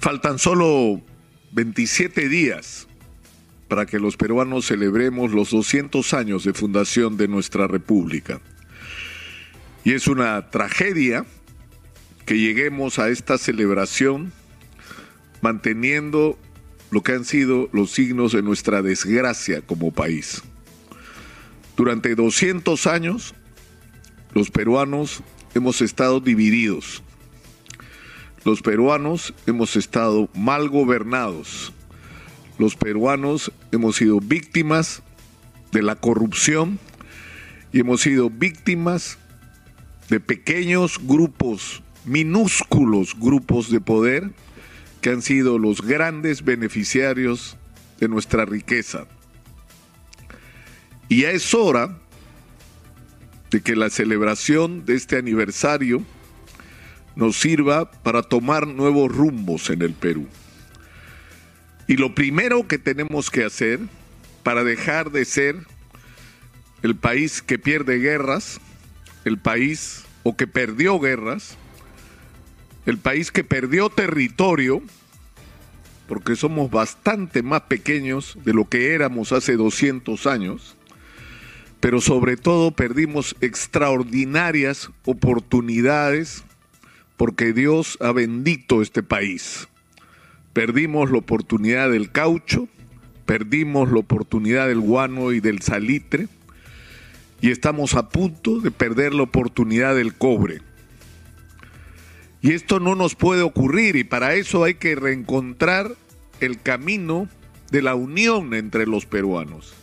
Faltan solo 27 días para que los peruanos celebremos los 200 años de fundación de nuestra República. Y es una tragedia que lleguemos a esta celebración manteniendo lo que han sido los signos de nuestra desgracia como país. Durante 200 años, los peruanos hemos estado divididos los peruanos hemos estado mal gobernados. Los peruanos hemos sido víctimas de la corrupción y hemos sido víctimas de pequeños grupos, minúsculos grupos de poder que han sido los grandes beneficiarios de nuestra riqueza. Y ya es hora de que la celebración de este aniversario nos sirva para tomar nuevos rumbos en el Perú. Y lo primero que tenemos que hacer para dejar de ser el país que pierde guerras, el país o que perdió guerras, el país que perdió territorio, porque somos bastante más pequeños de lo que éramos hace 200 años, pero sobre todo perdimos extraordinarias oportunidades porque Dios ha bendito este país. Perdimos la oportunidad del caucho, perdimos la oportunidad del guano y del salitre, y estamos a punto de perder la oportunidad del cobre. Y esto no nos puede ocurrir y para eso hay que reencontrar el camino de la unión entre los peruanos.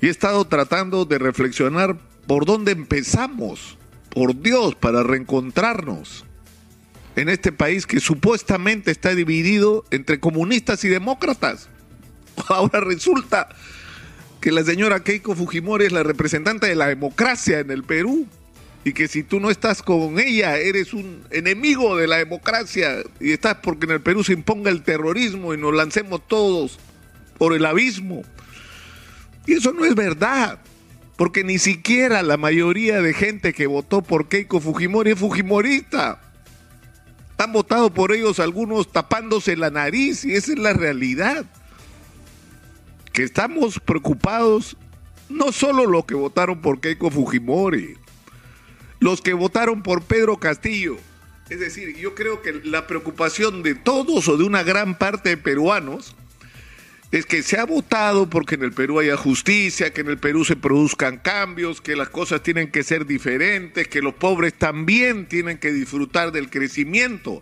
Y he estado tratando de reflexionar por dónde empezamos por Dios, para reencontrarnos en este país que supuestamente está dividido entre comunistas y demócratas. Ahora resulta que la señora Keiko Fujimori es la representante de la democracia en el Perú y que si tú no estás con ella eres un enemigo de la democracia y estás porque en el Perú se imponga el terrorismo y nos lancemos todos por el abismo. Y eso no es verdad porque ni siquiera la mayoría de gente que votó por Keiko Fujimori es fujimorista. Han votado por ellos algunos tapándose la nariz y esa es la realidad. Que estamos preocupados no solo los que votaron por Keiko Fujimori, los que votaron por Pedro Castillo. Es decir, yo creo que la preocupación de todos o de una gran parte de peruanos es que se ha votado porque en el Perú haya justicia, que en el Perú se produzcan cambios, que las cosas tienen que ser diferentes, que los pobres también tienen que disfrutar del crecimiento.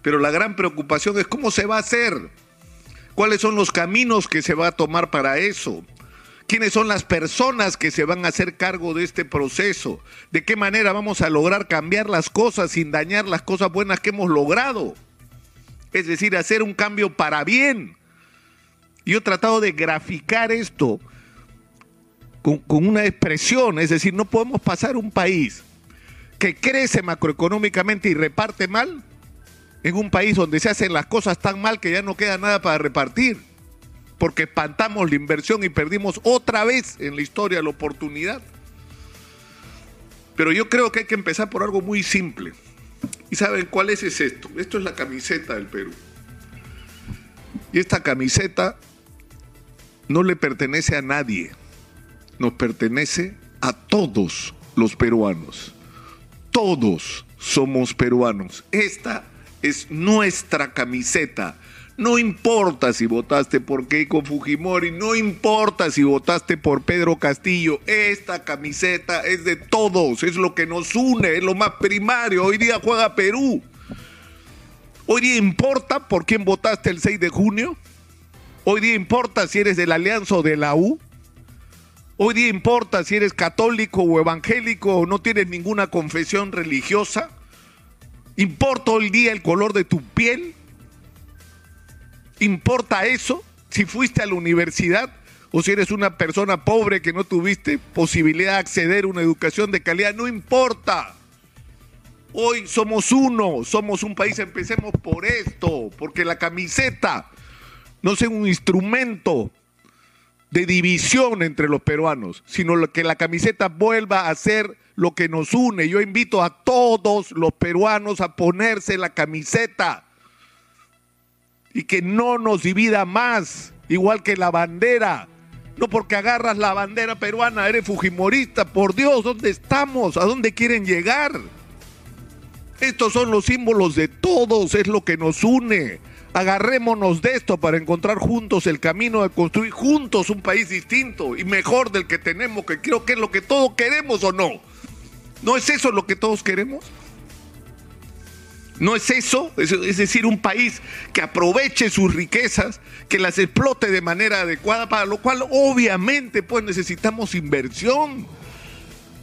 Pero la gran preocupación es cómo se va a hacer, cuáles son los caminos que se va a tomar para eso, quiénes son las personas que se van a hacer cargo de este proceso, de qué manera vamos a lograr cambiar las cosas sin dañar las cosas buenas que hemos logrado. Es decir, hacer un cambio para bien yo he tratado de graficar esto con, una expresión, es decir, no podemos pasar un país que crece macroeconómicamente y reparte mal en un país donde se hacen las cosas tan mal que ya no queda nada para repartir, porque espantamos la inversión y perdimos otra vez en la historia la oportunidad. Pero yo creo que hay que empezar por algo muy simple. ¿Y saben cuál es, es esto? Esto es la camiseta del Perú. Y esta camiseta no le pertenece a nadie, nos pertenece a todos los peruanos. Todos somos peruanos. Esta es nuestra camiseta. No importa si votaste por Keiko Fujimori, no importa si votaste por Pedro Castillo, esta camiseta es de todos, es lo que nos une, es lo más primario. Hoy día juega Perú. Hoy día importa por quién votaste el 6 de junio. Hoy día importa si eres de la Alianza o de la U. Hoy día importa si eres católico o evangélico o no tienes ninguna confesión religiosa. ¿Importa hoy día el color de tu piel? ¿Importa eso? Si fuiste a la universidad o si eres una persona pobre que no tuviste posibilidad de acceder a una educación de calidad, no importa. Hoy somos uno, somos un país, empecemos por esto, porque la camiseta no sea un instrumento de división entre los peruanos, sino que la camiseta vuelva a ser lo que nos une. Yo invito a todos los peruanos a ponerse la camiseta y que no nos divida más, igual que la bandera. No porque agarras la bandera peruana, eres fujimorista. Por Dios, ¿dónde estamos? ¿A dónde quieren llegar? Estos son los símbolos de todos, es lo que nos une. Agarrémonos de esto para encontrar juntos el camino de construir juntos un país distinto y mejor del que tenemos, que creo que es lo que todos queremos o no. ¿No es eso lo que todos queremos? ¿No es eso? Es decir, un país que aproveche sus riquezas, que las explote de manera adecuada, para lo cual obviamente pues necesitamos inversión,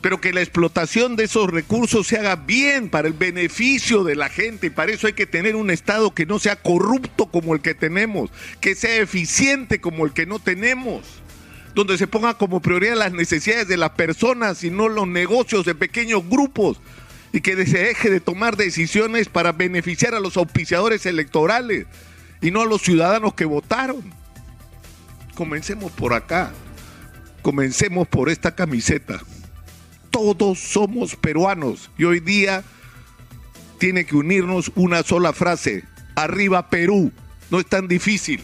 pero que la explotación de esos recursos se haga bien para el beneficio de la gente y para eso hay que tener un Estado que no sea corrupto como el que tenemos, que sea eficiente como el que no tenemos donde se ponga como prioridad las necesidades de las personas y no los negocios de pequeños grupos y que se deje de tomar decisiones para beneficiar a los auspiciadores electorales y no a los ciudadanos que votaron. Comencemos por acá, comencemos por esta camiseta. Todos somos peruanos. Y hoy día tiene que unirnos una sola frase, arriba Perú, no es tan difícil.